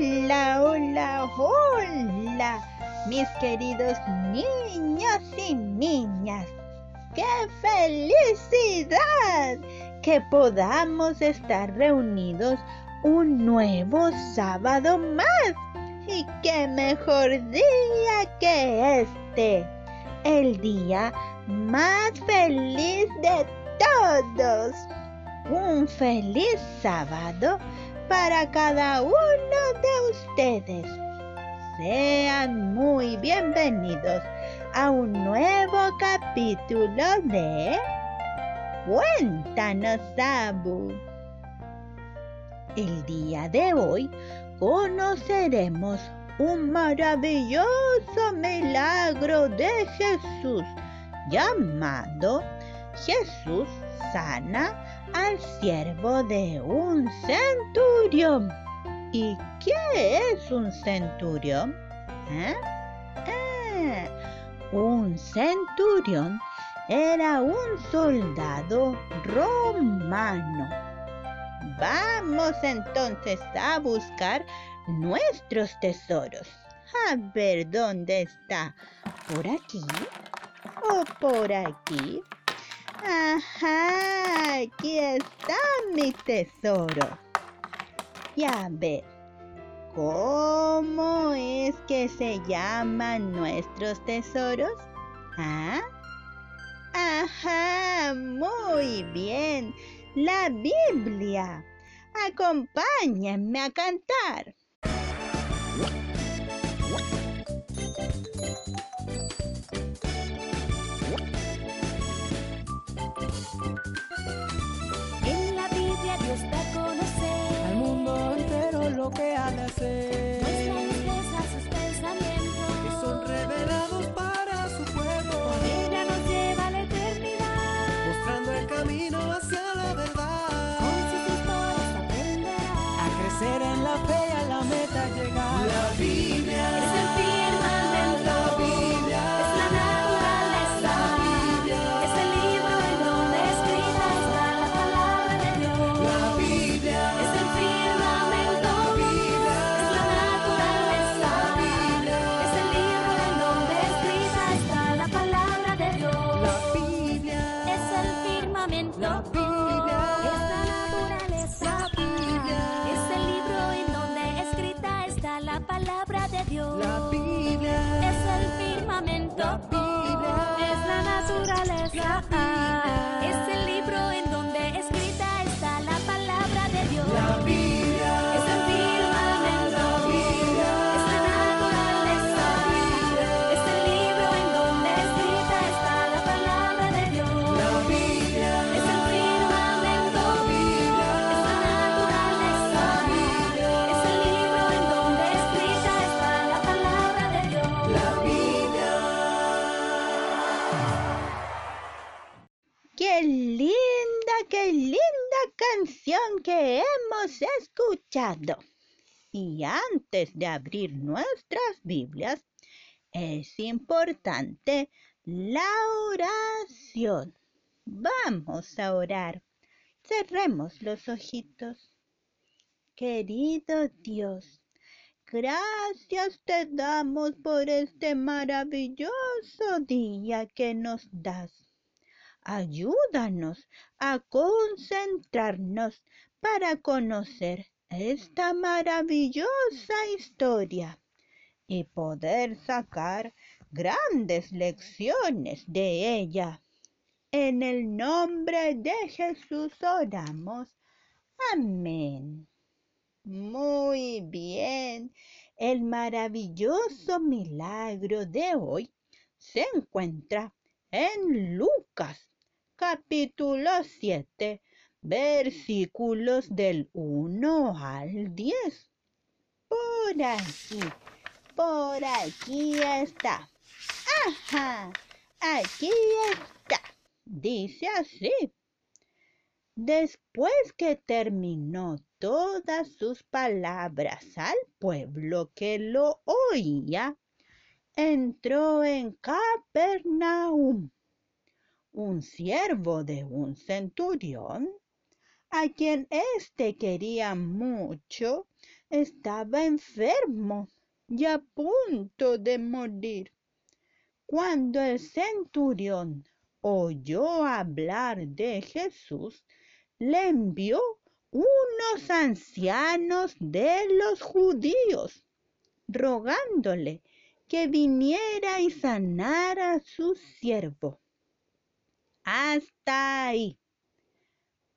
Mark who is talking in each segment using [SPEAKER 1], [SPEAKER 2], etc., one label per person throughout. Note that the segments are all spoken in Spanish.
[SPEAKER 1] Hola, hola, hola, mis queridos niños y niñas. ¡Qué felicidad! Que podamos estar reunidos un nuevo sábado más. Y qué mejor día que este. El día más feliz de todos. Un feliz sábado para cada uno de ustedes. Sean muy bienvenidos a un nuevo capítulo de Cuéntanos, Abu. El día de hoy conoceremos un maravilloso milagro de Jesús llamado Jesús sana al siervo de un centurión. ¿Y qué es un centurión? ¿Eh? Ah, un centurión era un soldado romano. Vamos entonces a buscar nuestros tesoros. A ver dónde está. ¿Por aquí? ¿O por aquí? Ajá, aquí está mi tesoro. Ya ver, ¿cómo es que se llaman nuestros tesoros? ¿Ah? Ajá, muy bien, la Biblia. Acompáñenme a cantar.
[SPEAKER 2] Que ha de hacer. Y
[SPEAKER 1] antes de abrir nuestras Biblias, es importante la oración. Vamos a orar. Cerremos los ojitos. Querido Dios, gracias te damos por este maravilloso día que nos das. Ayúdanos a concentrarnos para conocer esta maravillosa historia y poder sacar grandes lecciones de ella. En el nombre de Jesús oramos. Amén. Muy bien. El maravilloso milagro de hoy se encuentra en Lucas capítulo 7 versículos del 1 al 10. Por aquí, por aquí está. Ajá, aquí está. Dice así. Después que terminó todas sus palabras al pueblo que lo oía, entró en Capernaum. Un siervo de un centurión, a quien éste quería mucho, estaba enfermo y a punto de morir. Cuando el centurión oyó hablar de Jesús, le envió unos ancianos de los judíos, rogándole que viniera y sanara a su siervo. Hasta ahí.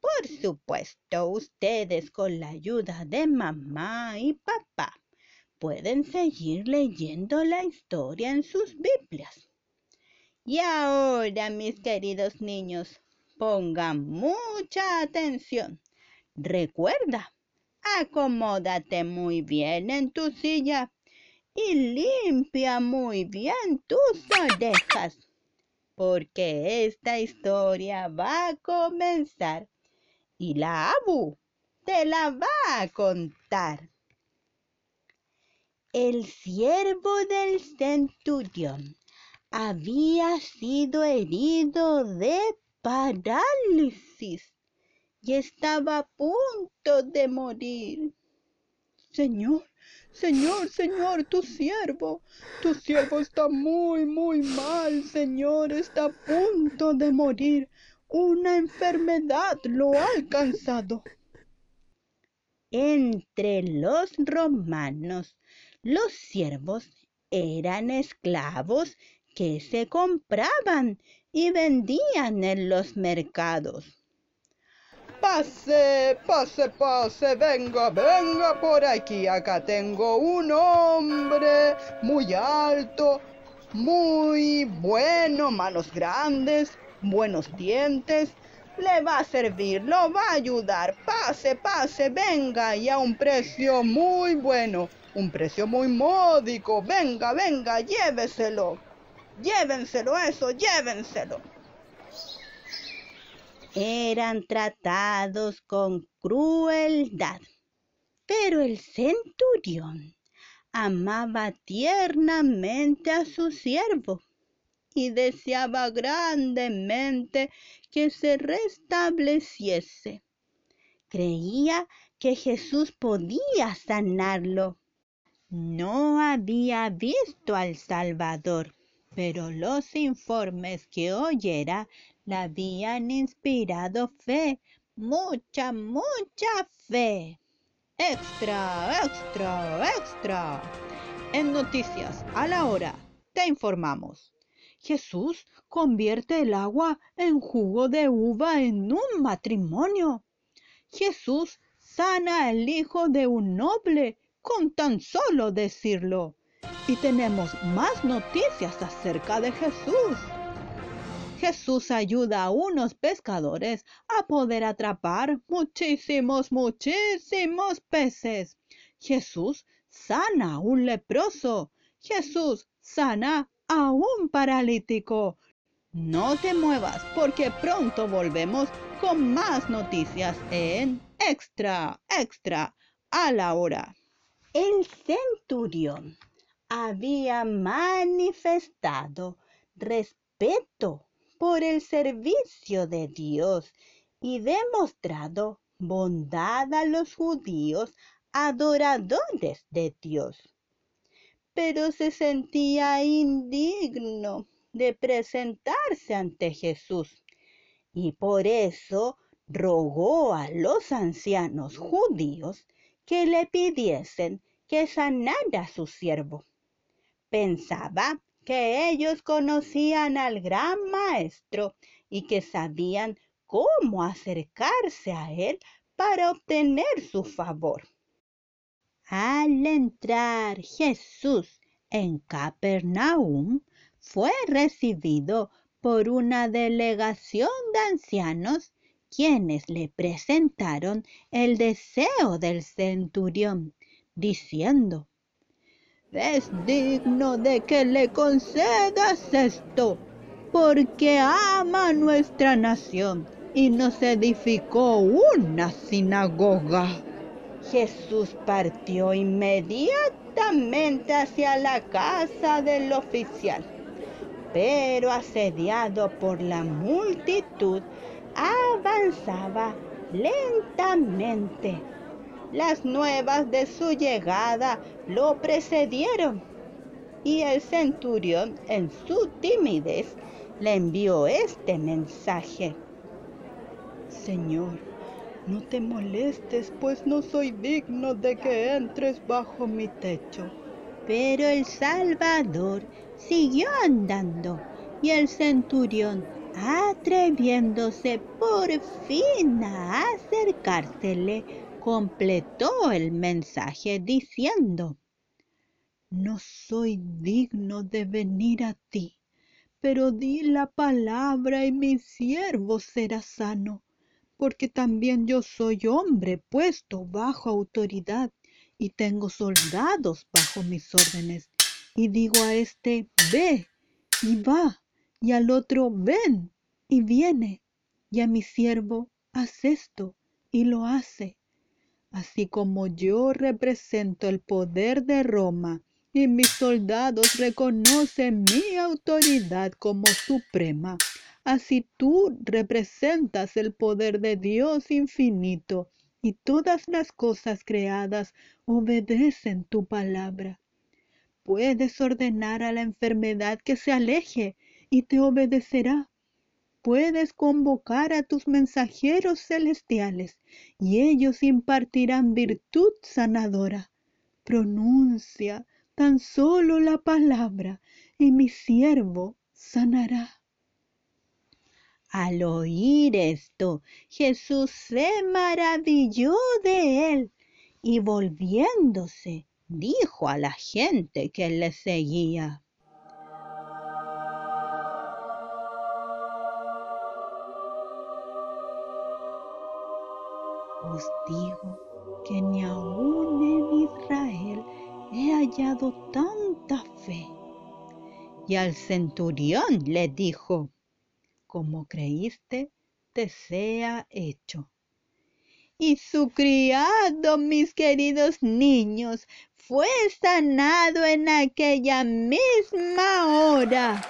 [SPEAKER 1] Por supuesto, ustedes con la ayuda de mamá y papá pueden seguir leyendo la historia en sus Biblias. Y ahora, mis queridos niños, pongan mucha atención. Recuerda, acomódate muy bien en tu silla y limpia muy bien tus orejas, porque esta historia va a comenzar y la Abu te la va a contar. El siervo del centurión había sido herido de parálisis y estaba a punto de morir. Señor, Señor, Señor, tu siervo, tu siervo está muy, muy mal, Señor, está a punto de morir. Una enfermedad lo ha alcanzado. Entre los romanos, los siervos eran esclavos que se compraban y vendían en los mercados.
[SPEAKER 3] Pase, pase, pase, venga, venga por aquí. Acá tengo un hombre muy alto, muy bueno, manos grandes, buenos dientes. Le va a servir, lo va a ayudar. Pase, pase, venga y a un precio muy bueno, un precio muy módico. Venga, venga, lléveselo. Llévenselo eso, llévenselo.
[SPEAKER 1] Eran tratados con crueldad, pero el centurión amaba tiernamente a su siervo y deseaba grandemente que se restableciese. Creía que Jesús podía sanarlo. No había visto al Salvador, pero los informes que oyera le habían inspirado fe, mucha, mucha fe. Extra, extra, extra. En noticias a la hora te informamos. Jesús convierte el agua en jugo de uva en un matrimonio. Jesús sana al hijo de un noble con tan solo decirlo. Y tenemos más noticias acerca de Jesús. Jesús ayuda a unos pescadores a poder atrapar muchísimos, muchísimos peces. Jesús sana a un leproso. Jesús sana a un paralítico. No te muevas porque pronto volvemos con más noticias en Extra, Extra, a la hora. El centurión había manifestado respeto por el servicio de Dios y demostrado bondad a los judíos adoradores de Dios pero se sentía indigno de presentarse ante Jesús y por eso rogó a los ancianos judíos que le pidiesen que sanara a su siervo. Pensaba que ellos conocían al gran maestro y que sabían cómo acercarse a él para obtener su favor. Al entrar Jesús en Capernaum, fue recibido por una delegación de ancianos quienes le presentaron el deseo del centurión, diciendo, es digno de que le concedas esto, porque ama nuestra nación y nos edificó una sinagoga. Jesús partió inmediatamente hacia la casa del oficial, pero asediado por la multitud, avanzaba lentamente.
[SPEAKER 4] Las nuevas de su llegada lo precedieron y el centurión en su timidez le envió este mensaje.
[SPEAKER 1] Señor, no te molestes, pues no soy digno de que entres bajo mi techo.
[SPEAKER 4] Pero el Salvador siguió andando y el centurión, atreviéndose por fin a acercársele, completó el mensaje diciendo,
[SPEAKER 1] No soy digno de venir a ti, pero di la palabra y mi siervo será sano, porque también yo soy hombre puesto bajo autoridad y tengo soldados bajo mis órdenes. Y digo a este, ve y va, y al otro, ven y viene, y a mi siervo, haz esto y lo hace. Así como yo represento el poder de Roma y mis soldados reconocen mi autoridad como suprema, así tú representas el poder de Dios infinito y todas las cosas creadas obedecen tu palabra. Puedes ordenar a la enfermedad que se aleje y te obedecerá. Puedes convocar a tus mensajeros celestiales y ellos impartirán virtud sanadora. Pronuncia tan solo la palabra y mi siervo sanará.
[SPEAKER 4] Al oír esto, Jesús se maravilló de él y volviéndose, dijo a la gente que le seguía. Os digo que ni aún en Israel he hallado tanta fe. Y al centurión le dijo, como creíste, te sea hecho. Y su criado, mis queridos niños, fue sanado en aquella misma hora.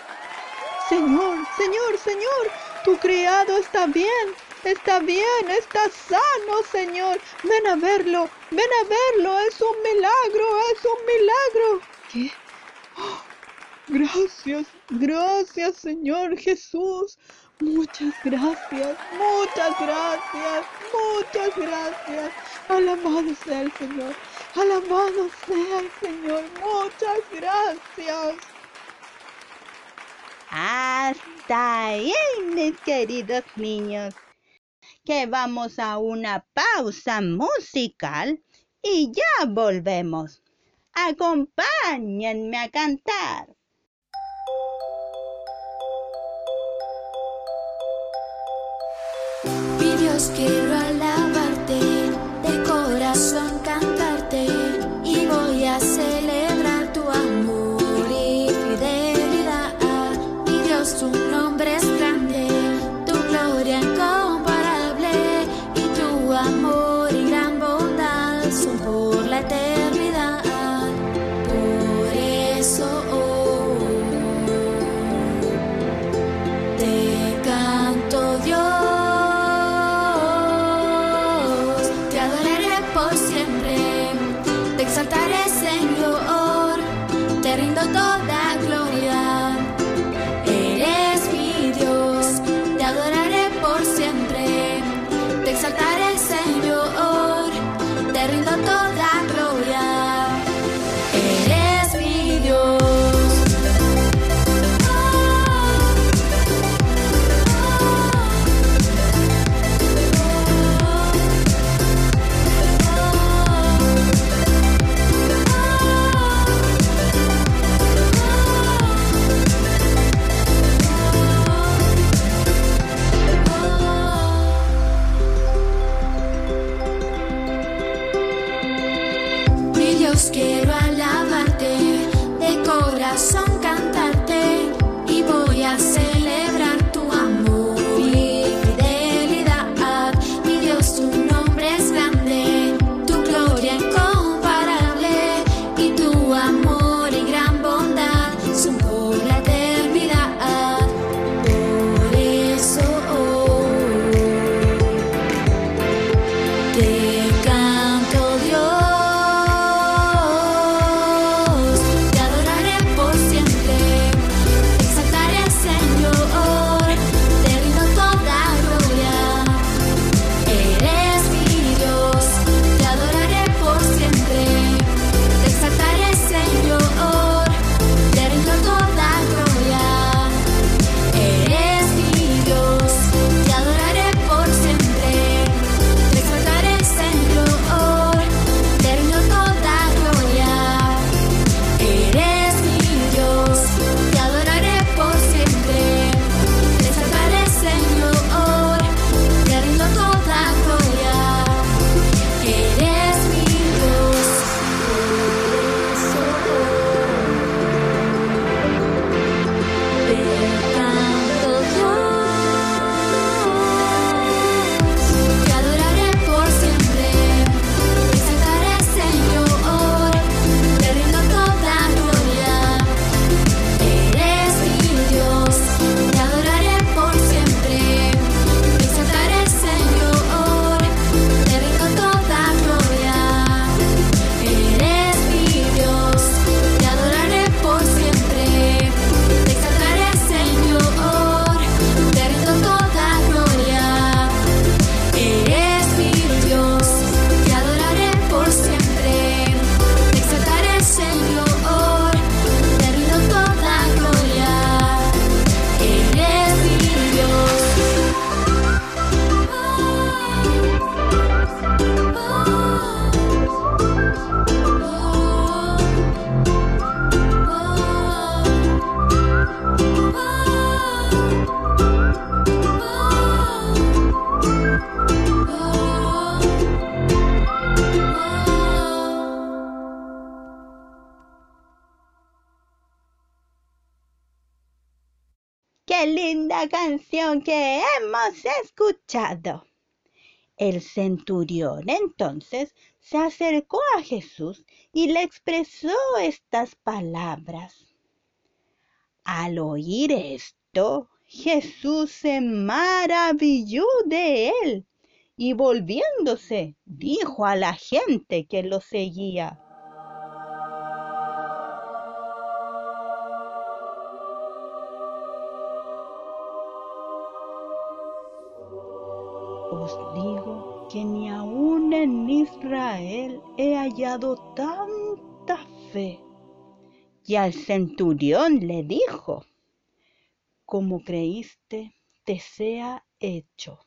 [SPEAKER 1] Señor, Señor, Señor, tu criado está bien, está bien, está sano, Señor. Ven a verlo, ven a verlo, es un milagro, es un milagro. ¿Qué? Oh, gracias, gracias, Señor Jesús. Muchas gracias, muchas gracias, muchas gracias. Alabado sea el Señor, alabado sea el Señor. Muchas gracias.
[SPEAKER 4] Hasta ahí, mis queridos niños, que vamos a una pausa musical y ya volvemos. Acompáñenme a cantar.
[SPEAKER 2] Te Quiero alabarte, de corazón cantarte, y voy a celebrar
[SPEAKER 1] linda canción que hemos escuchado. El centurión entonces se acercó a Jesús y le expresó estas palabras. Al oír esto, Jesús se maravilló de él y volviéndose dijo a la gente que lo seguía. Israel he hallado tanta fe. Y al centurión le dijo, como creíste, te sea hecho.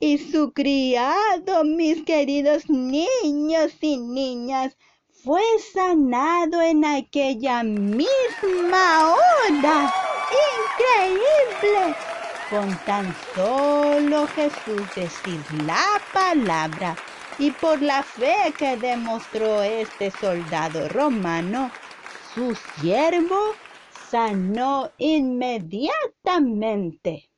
[SPEAKER 1] Y su criado, mis queridos niños y niñas, fue sanado en aquella misma hora. ¡Increíble! Con tan solo Jesús decir la palabra y por la fe que demostró este soldado romano, su siervo sanó inmediatamente.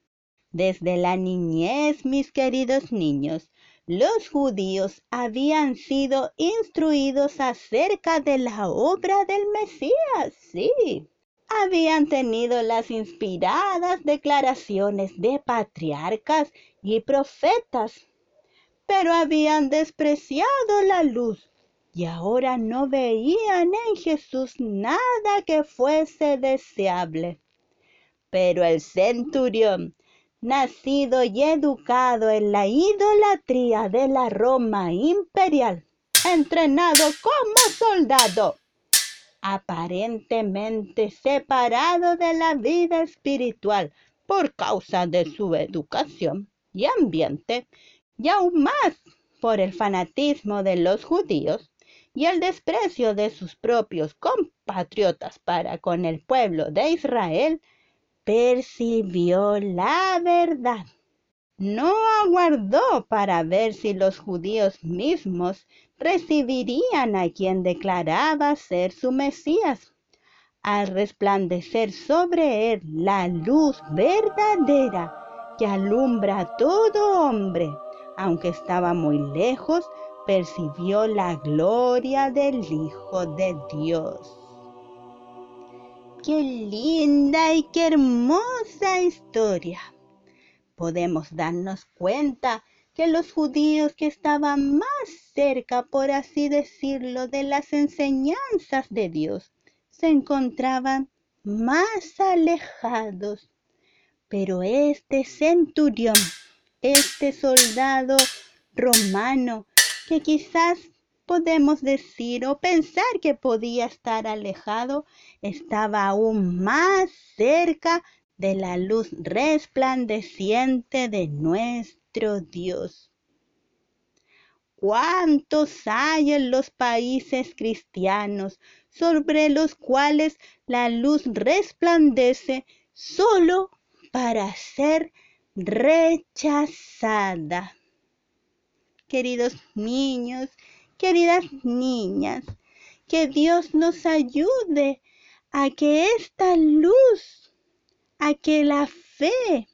[SPEAKER 1] Desde la niñez, mis queridos niños, los judíos habían sido instruidos acerca de la obra del Mesías, sí. Habían tenido las inspiradas declaraciones de patriarcas y profetas, pero habían despreciado la luz y ahora no veían en Jesús nada que fuese deseable. Pero el centurión, nacido y educado en la idolatría de la Roma imperial, entrenado como soldado, aparentemente separado de la vida espiritual por causa de su educación y ambiente, y aún más por el fanatismo de los judíos, y el desprecio de sus propios compatriotas para con el pueblo de Israel, percibió la verdad. No aguardó para ver si los judíos mismos recibirían a quien declaraba ser su Mesías. Al resplandecer sobre él la luz verdadera que alumbra a todo hombre, aunque estaba muy lejos, percibió la gloria del Hijo de Dios. Qué linda y qué hermosa historia. Podemos darnos cuenta que los judíos que estaban más cerca, por así decirlo, de las enseñanzas de Dios, se encontraban más alejados. Pero este centurión, este soldado romano, que quizás podemos decir o pensar que podía estar alejado, estaba aún más cerca de la luz resplandeciente de nuestro Dios. ¿Cuántos hay en los países cristianos sobre los cuales la luz resplandece solo para ser rechazada? queridos niños, queridas niñas, que Dios nos ayude a que esta luz, a que la fe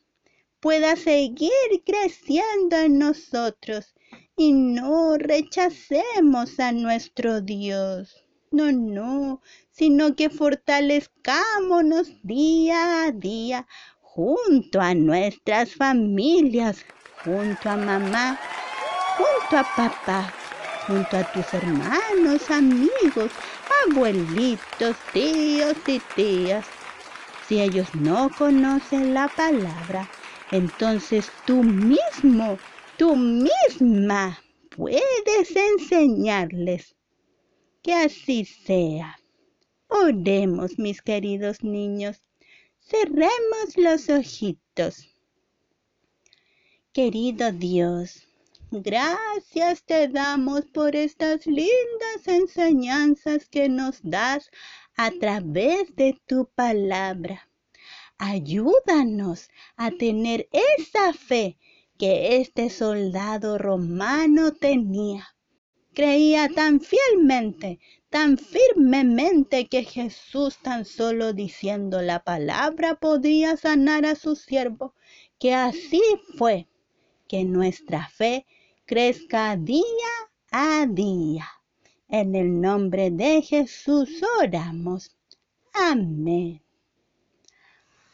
[SPEAKER 1] pueda seguir creciendo en nosotros y no rechacemos a nuestro Dios. No, no, sino que fortalezcámonos día a día junto a nuestras familias, junto a mamá, junto a papá, junto a tus hermanos, amigos, abuelitos, tíos y tías. Si ellos no conocen la palabra, entonces tú mismo, tú misma puedes enseñarles. Que así sea. Oremos, mis queridos niños. Cerremos los ojitos. Querido Dios, Gracias te damos por estas lindas enseñanzas que nos das a través de tu palabra. Ayúdanos a tener esa fe que este soldado romano tenía. Creía tan fielmente, tan firmemente que Jesús tan solo diciendo la palabra podía sanar a su siervo, que así fue que nuestra fe crezca día a día. En el nombre de Jesús oramos. Amén.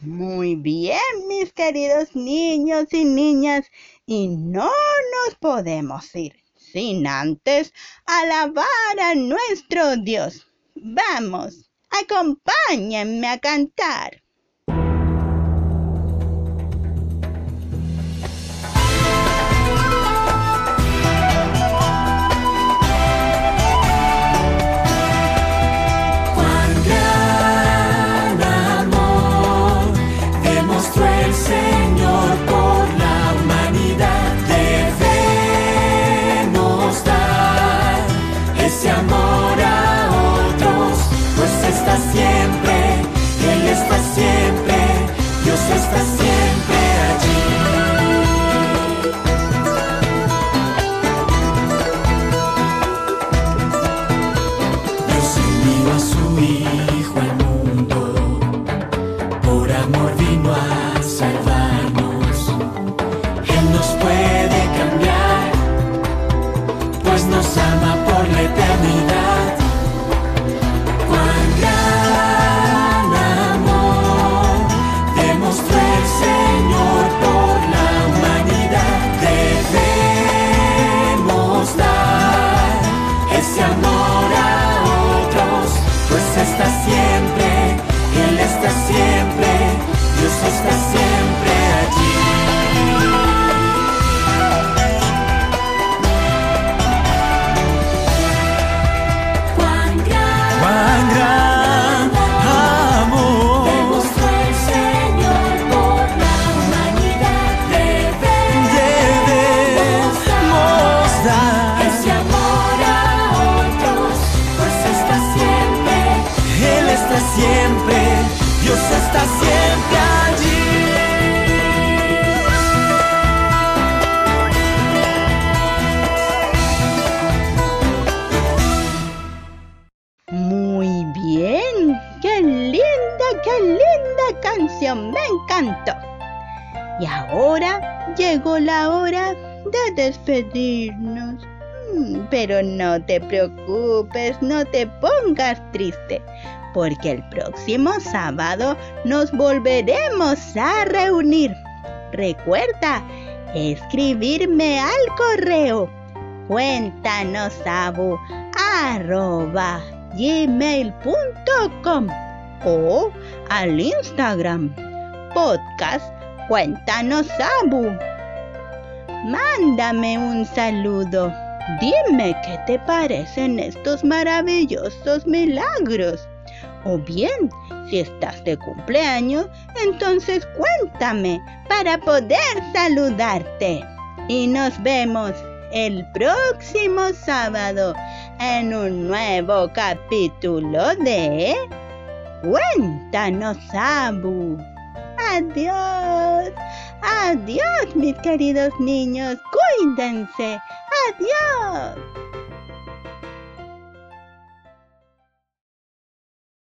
[SPEAKER 1] Muy bien, mis queridos niños y niñas, y no nos podemos ir sin antes alabar a nuestro Dios. Vamos, acompáñenme a cantar. esta cidade. Llegó la hora de despedirnos. Mm, pero no te preocupes, no te pongas triste, porque el próximo sábado nos volveremos a reunir. Recuerda escribirme al correo cuéntanos arroba gmail.com o al Instagram podcast Cuéntanos Abu. Mándame un saludo. Dime qué te parecen estos maravillosos milagros. O bien, si estás de cumpleaños, entonces cuéntame para poder saludarte. Y nos vemos el próximo sábado en un nuevo capítulo de Cuéntanos, Abu. Adiós. Adiós, mis queridos niños. Cuídense. Adiós.